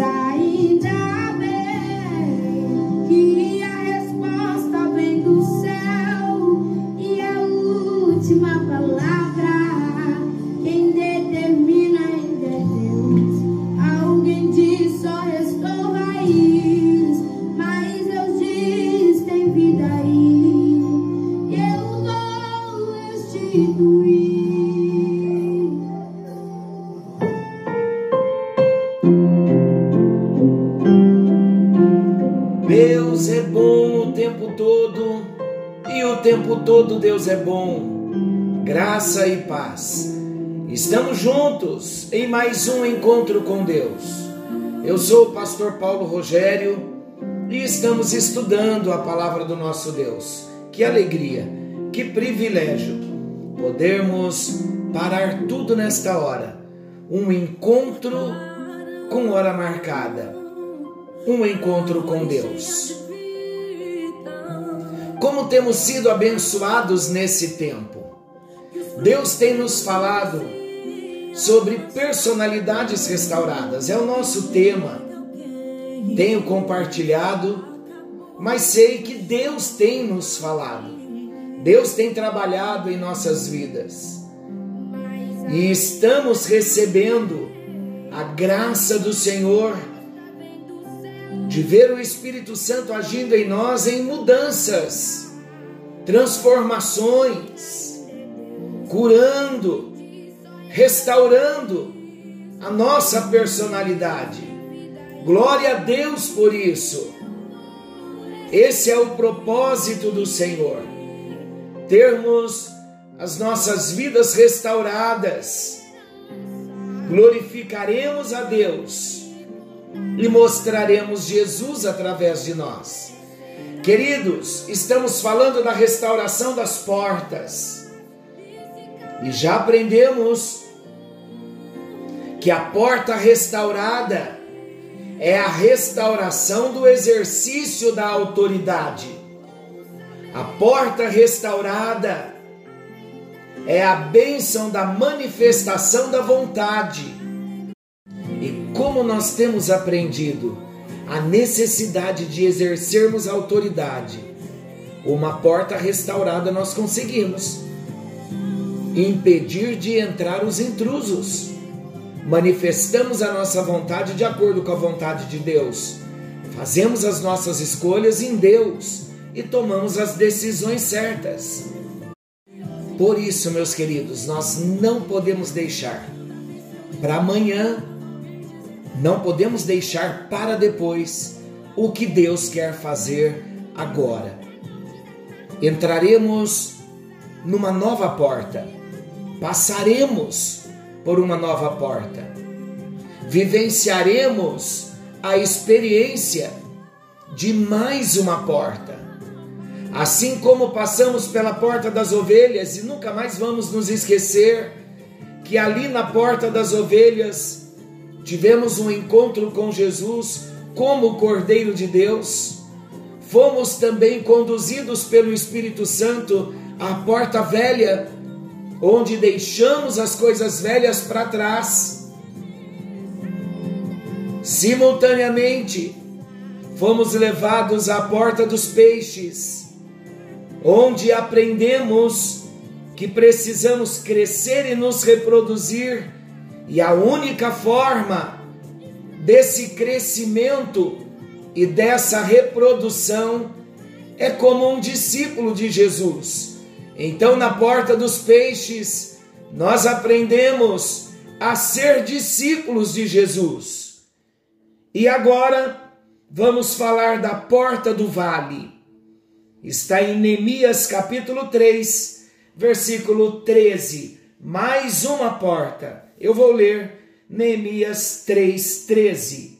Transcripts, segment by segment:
todo Deus é bom. Graça e paz. Estamos juntos em mais um encontro com Deus. Eu sou o pastor Paulo Rogério e estamos estudando a palavra do nosso Deus. Que alegria, que privilégio podermos parar tudo nesta hora. Um encontro com hora marcada. Um encontro com Deus. Como temos sido abençoados nesse tempo. Deus tem nos falado sobre personalidades restauradas, é o nosso tema. Tenho compartilhado, mas sei que Deus tem nos falado. Deus tem trabalhado em nossas vidas. E estamos recebendo a graça do Senhor de ver o Espírito Santo agindo em nós em mudanças, transformações, curando, restaurando a nossa personalidade. Glória a Deus por isso. Esse é o propósito do Senhor. Termos as nossas vidas restauradas. Glorificaremos a Deus e mostraremos Jesus através de nós. Queridos, estamos falando da restauração das portas. E já aprendemos que a porta restaurada é a restauração do exercício da autoridade. A porta restaurada é a bênção da manifestação da vontade como nós temos aprendido a necessidade de exercermos autoridade, uma porta restaurada nós conseguimos impedir de entrar os intrusos. Manifestamos a nossa vontade de acordo com a vontade de Deus. Fazemos as nossas escolhas em Deus e tomamos as decisões certas. Por isso, meus queridos, nós não podemos deixar para amanhã não podemos deixar para depois o que Deus quer fazer agora. Entraremos numa nova porta, passaremos por uma nova porta, vivenciaremos a experiência de mais uma porta. Assim como passamos pela porta das ovelhas e nunca mais vamos nos esquecer que ali na porta das ovelhas tivemos um encontro com Jesus como Cordeiro de Deus, fomos também conduzidos pelo Espírito Santo à porta velha, onde deixamos as coisas velhas para trás. Simultaneamente, fomos levados à porta dos peixes, onde aprendemos que precisamos crescer e nos reproduzir e a única forma desse crescimento e dessa reprodução é como um discípulo de Jesus. Então, na porta dos peixes, nós aprendemos a ser discípulos de Jesus. E agora vamos falar da porta do vale. Está em Neemias capítulo 3, versículo 13. Mais uma porta eu vou ler Neemias 3,13.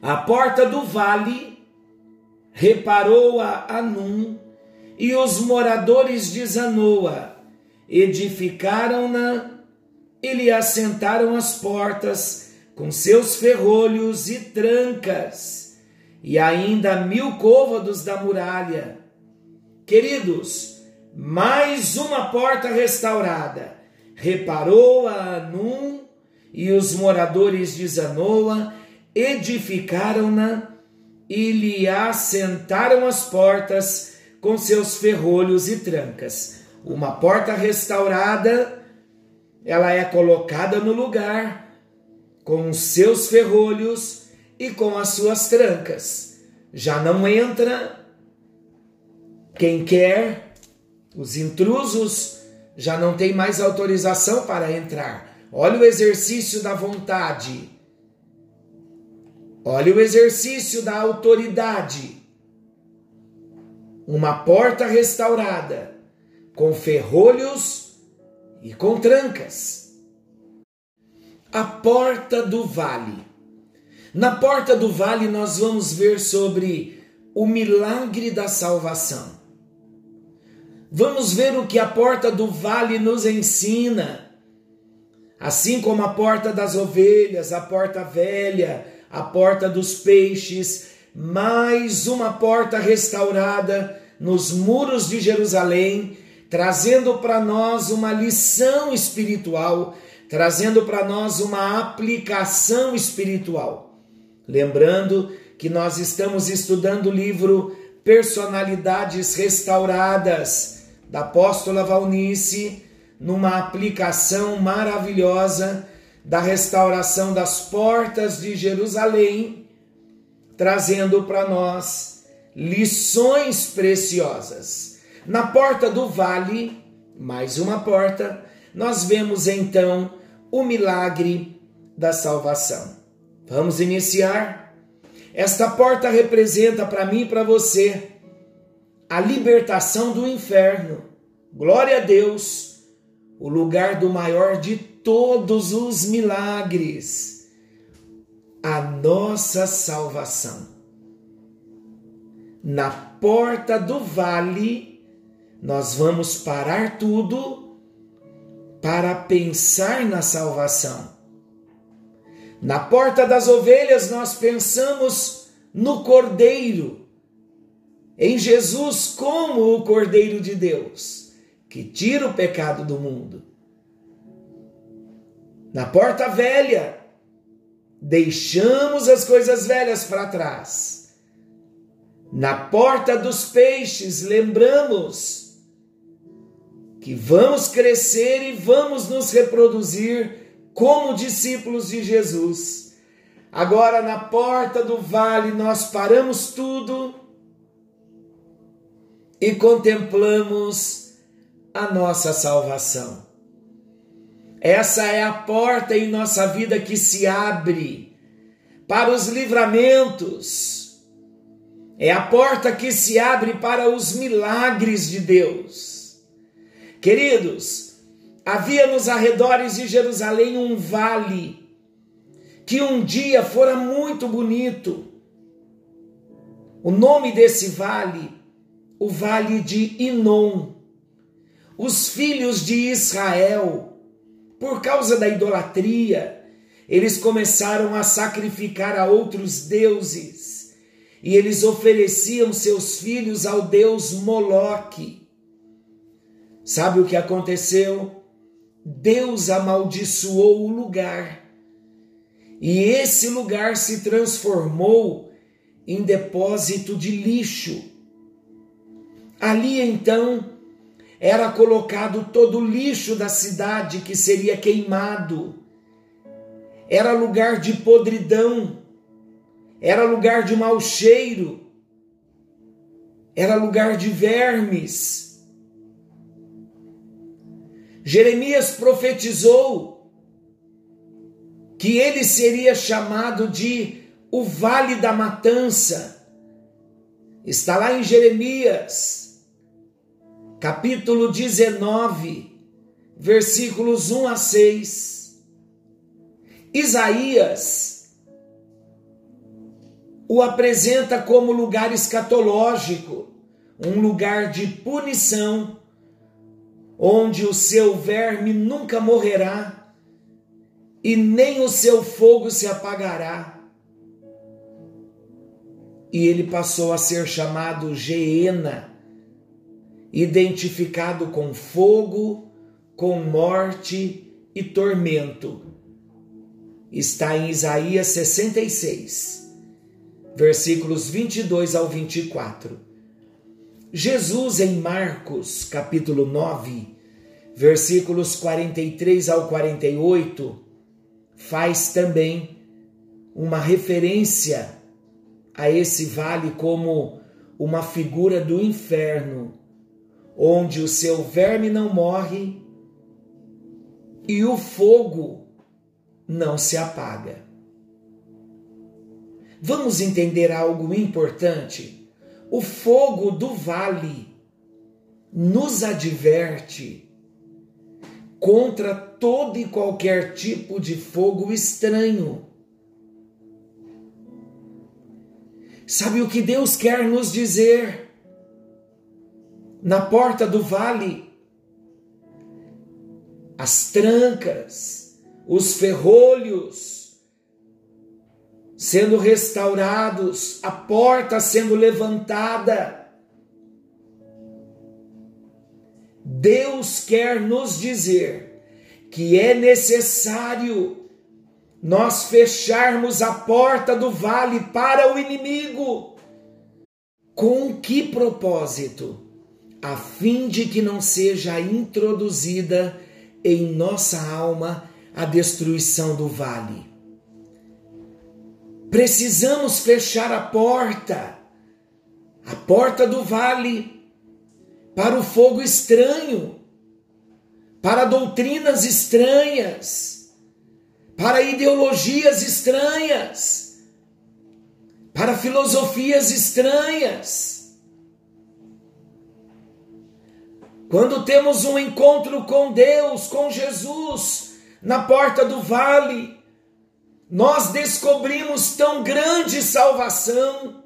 A porta do vale reparou a Anum e os moradores de Zanoa edificaram-na e lhe assentaram as portas com seus ferrolhos e trancas, e ainda mil côvados da muralha. Queridos, mais uma porta restaurada reparou a Anum e os moradores de Zanoa edificaram-na e lhe assentaram as portas com seus ferrolhos e trancas. Uma porta restaurada, ela é colocada no lugar com os seus ferrolhos e com as suas trancas. Já não entra quem quer, os intrusos já não tem mais autorização para entrar. Olha o exercício da vontade. Olha o exercício da autoridade. Uma porta restaurada, com ferrolhos e com trancas. A porta do vale. Na porta do vale, nós vamos ver sobre o milagre da salvação. Vamos ver o que a porta do vale nos ensina. Assim como a porta das ovelhas, a porta velha, a porta dos peixes, mais uma porta restaurada nos muros de Jerusalém, trazendo para nós uma lição espiritual, trazendo para nós uma aplicação espiritual. Lembrando que nós estamos estudando o livro Personalidades Restauradas da apóstola Valnice numa aplicação maravilhosa da restauração das portas de Jerusalém, trazendo para nós lições preciosas. Na porta do vale, mais uma porta, nós vemos então o milagre da salvação. Vamos iniciar? Esta porta representa para mim e para você a libertação do inferno. Glória a Deus, o lugar do maior de todos os milagres, a nossa salvação. Na porta do vale, nós vamos parar tudo para pensar na salvação. Na porta das ovelhas, nós pensamos no cordeiro em Jesus como o Cordeiro de Deus, que tira o pecado do mundo. Na porta velha, deixamos as coisas velhas para trás. Na porta dos peixes, lembramos que vamos crescer e vamos nos reproduzir como discípulos de Jesus. Agora, na porta do vale, nós paramos tudo e contemplamos a nossa salvação. Essa é a porta em nossa vida que se abre para os livramentos. É a porta que se abre para os milagres de Deus. Queridos, havia nos arredores de Jerusalém um vale que um dia fora muito bonito. O nome desse vale o vale de Inom. Os filhos de Israel, por causa da idolatria, eles começaram a sacrificar a outros deuses e eles ofereciam seus filhos ao deus Moloque. Sabe o que aconteceu? Deus amaldiçoou o lugar e esse lugar se transformou em depósito de lixo. Ali então era colocado todo o lixo da cidade que seria queimado. Era lugar de podridão, era lugar de mau cheiro, era lugar de vermes. Jeremias profetizou que ele seria chamado de o Vale da Matança. Está lá em Jeremias capítulo 19, versículos 1 a 6. Isaías o apresenta como lugar escatológico, um lugar de punição, onde o seu verme nunca morrerá e nem o seu fogo se apagará. E ele passou a ser chamado Geena identificado com fogo, com morte e tormento. está em Isaías 66, versículos 22 ao 24. Jesus, em Marcos, capítulo 9, versículos 43 ao 48, faz também uma referência a esse vale como uma figura do inferno, onde o seu verme não morre e o fogo não se apaga. Vamos entender algo importante? O fogo do vale nos adverte contra todo e qualquer tipo de fogo estranho. Sabe o que Deus quer nos dizer? Na porta do vale, as trancas, os ferrolhos sendo restaurados, a porta sendo levantada. Deus quer nos dizer que é necessário nós fecharmos a porta do vale para o inimigo. Com que propósito? A fim de que não seja introduzida em nossa alma a destruição do vale. Precisamos fechar a porta, a porta do vale, para o fogo estranho, para doutrinas estranhas para ideologias estranhas, para filosofias estranhas. Quando temos um encontro com Deus, com Jesus, na porta do vale, nós descobrimos tão grande salvação.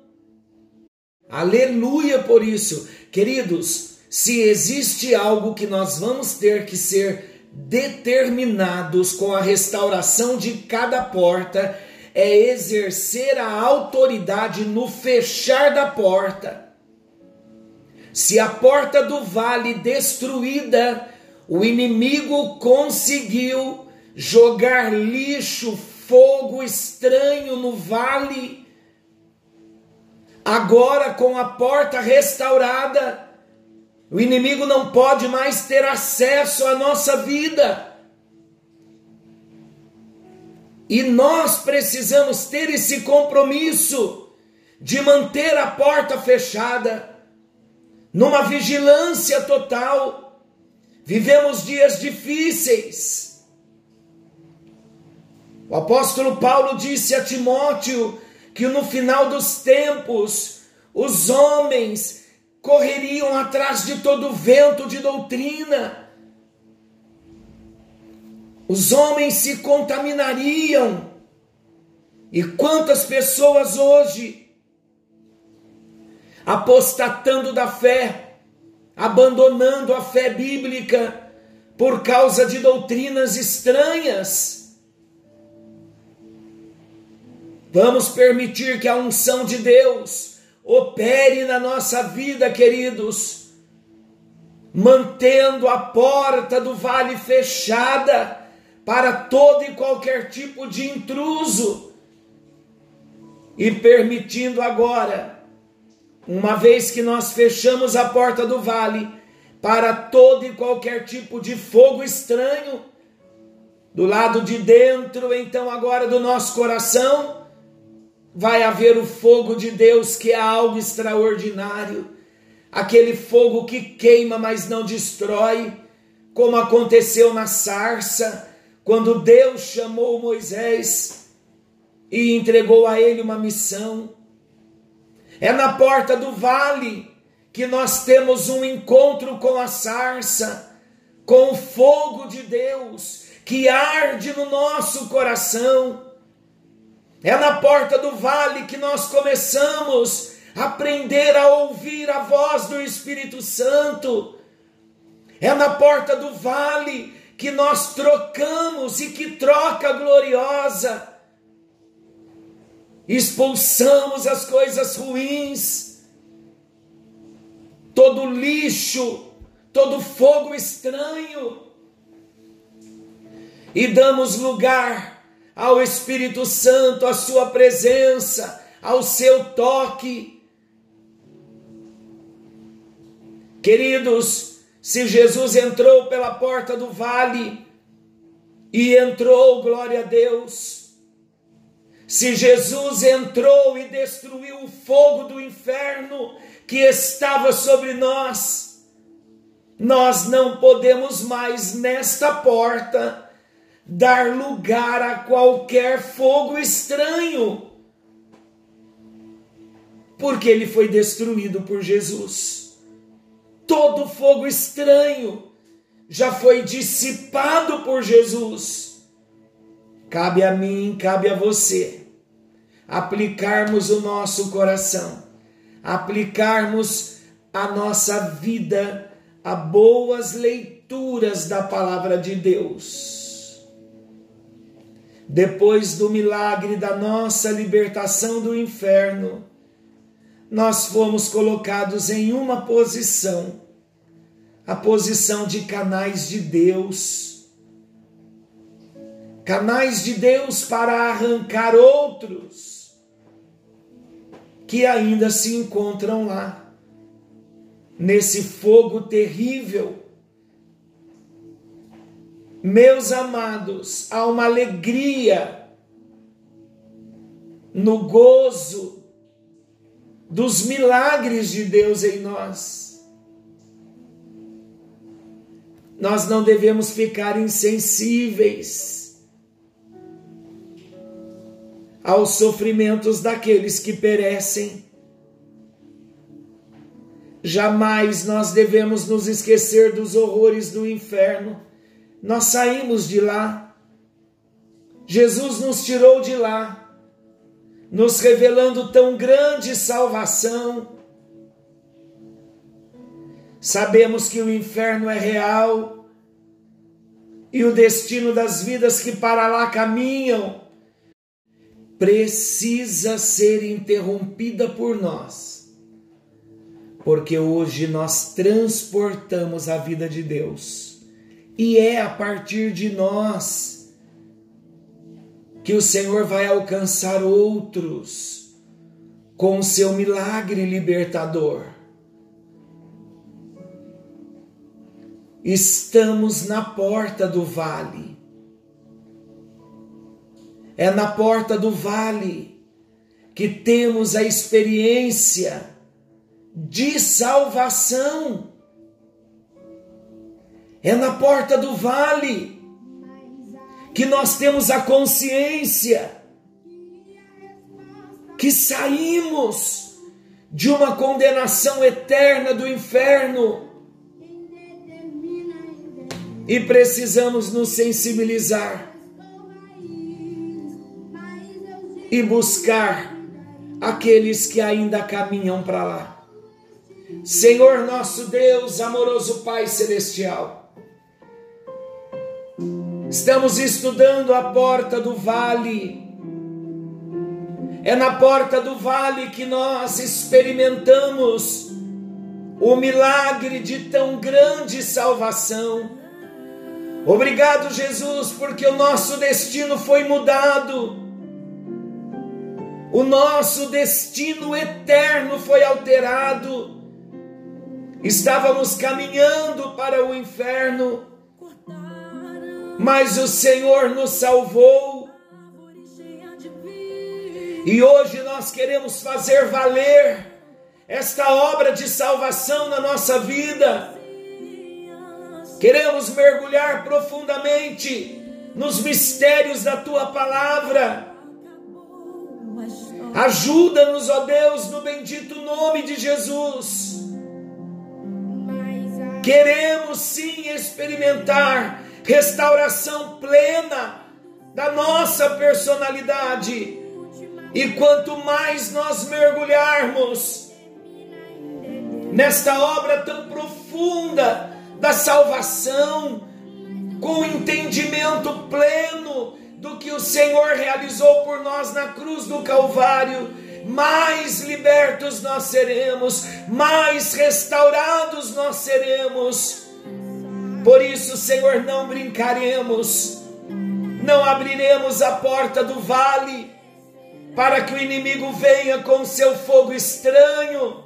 Aleluia por isso. Queridos, se existe algo que nós vamos ter que ser determinados com a restauração de cada porta é exercer a autoridade no fechar da porta. Se a porta do vale destruída, o inimigo conseguiu jogar lixo, fogo estranho no vale. Agora, com a porta restaurada, o inimigo não pode mais ter acesso à nossa vida. E nós precisamos ter esse compromisso de manter a porta fechada, numa vigilância total. Vivemos dias difíceis. O apóstolo Paulo disse a Timóteo que no final dos tempos os homens correriam atrás de todo vento de doutrina. Os homens se contaminariam. E quantas pessoas hoje apostatando da fé, abandonando a fé bíblica por causa de doutrinas estranhas. Vamos permitir que a unção de Deus opere na nossa vida, queridos, mantendo a porta do vale fechada para todo e qualquer tipo de intruso e permitindo agora, uma vez que nós fechamos a porta do vale para todo e qualquer tipo de fogo estranho, do lado de dentro, então agora do nosso coração, vai haver o fogo de Deus, que é algo extraordinário, aquele fogo que queima, mas não destrói, como aconteceu na sarça, quando Deus chamou Moisés e entregou a ele uma missão. É na porta do vale que nós temos um encontro com a sarça, com o fogo de Deus que arde no nosso coração é na porta do vale que nós começamos a aprender a ouvir a voz do Espírito Santo. É na porta do vale que nós trocamos e que troca gloriosa. Expulsamos as coisas ruins, todo lixo, todo fogo estranho, e damos lugar ao Espírito Santo, à Sua presença, ao seu toque. Queridos, se Jesus entrou pela porta do vale, e entrou, glória a Deus. Se Jesus entrou e destruiu o fogo do inferno que estava sobre nós, nós não podemos mais nesta porta dar lugar a qualquer fogo estranho, porque ele foi destruído por Jesus. Todo fogo estranho já foi dissipado por Jesus. Cabe a mim, cabe a você aplicarmos o nosso coração, aplicarmos a nossa vida a boas leituras da palavra de Deus. Depois do milagre da nossa libertação do inferno, nós fomos colocados em uma posição a posição de canais de Deus. Canais de Deus para arrancar outros que ainda se encontram lá, nesse fogo terrível. Meus amados, há uma alegria no gozo dos milagres de Deus em nós Nós não devemos ficar insensíveis aos sofrimentos daqueles que perecem. Jamais nós devemos nos esquecer dos horrores do inferno. Nós saímos de lá. Jesus nos tirou de lá, nos revelando tão grande salvação Sabemos que o inferno é real e o destino das vidas que para lá caminham precisa ser interrompida por nós. Porque hoje nós transportamos a vida de Deus e é a partir de nós que o Senhor vai alcançar outros com o seu milagre libertador. Estamos na porta do vale. É na porta do vale que temos a experiência de salvação. É na porta do vale que nós temos a consciência que saímos de uma condenação eterna do inferno e precisamos nos sensibilizar e buscar aqueles que ainda caminham para lá. Senhor nosso Deus, amoroso Pai celestial, estamos estudando a porta do vale. É na porta do vale que nós experimentamos o milagre de tão grande salvação Obrigado, Jesus, porque o nosso destino foi mudado. O nosso destino eterno foi alterado. Estávamos caminhando para o inferno, mas o Senhor nos salvou. E hoje nós queremos fazer valer esta obra de salvação na nossa vida Queremos mergulhar profundamente nos mistérios da tua palavra. Ajuda-nos, ó Deus, no bendito nome de Jesus. Queremos sim experimentar restauração plena da nossa personalidade. E quanto mais nós mergulharmos nesta obra tão profunda da salvação, com entendimento pleno do que o Senhor realizou por nós na cruz do Calvário, mais libertos nós seremos, mais restaurados nós seremos. Por isso, Senhor, não brincaremos, não abriremos a porta do vale para que o inimigo venha com seu fogo estranho,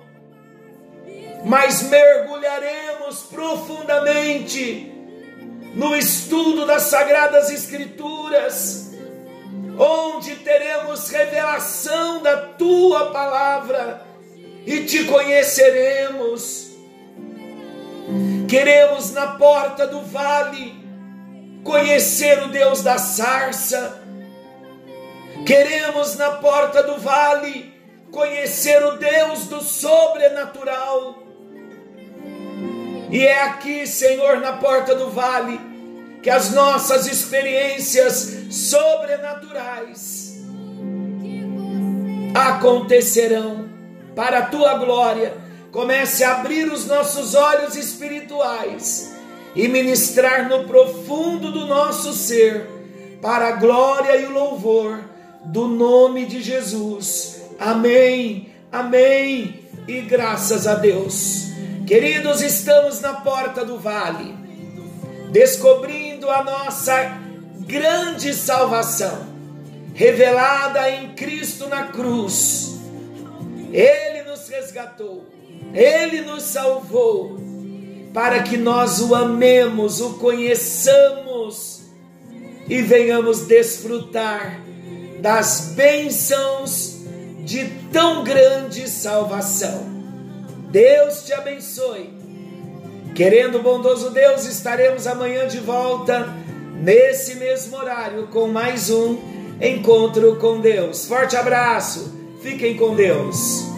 mas mergulharemos profundamente no estudo das Sagradas Escrituras, onde teremos revelação da tua palavra e te conheceremos. Queremos na porta do vale conhecer o Deus da sarça. Queremos na porta do vale conhecer o Deus do sobrenatural. E é aqui, Senhor, na porta do vale, que as nossas experiências sobrenaturais acontecerão para a tua glória. Comece a abrir os nossos olhos espirituais e ministrar no profundo do nosso ser, para a glória e o louvor do nome de Jesus. Amém, amém e graças a Deus. Queridos, estamos na porta do vale, descobrindo a nossa grande salvação, revelada em Cristo na cruz. Ele nos resgatou, ele nos salvou para que nós o amemos, o conheçamos e venhamos desfrutar das bênçãos de tão grande salvação. Deus te abençoe. Querendo o bondoso Deus, estaremos amanhã de volta, nesse mesmo horário, com mais um encontro com Deus. Forte abraço, fiquem com Deus.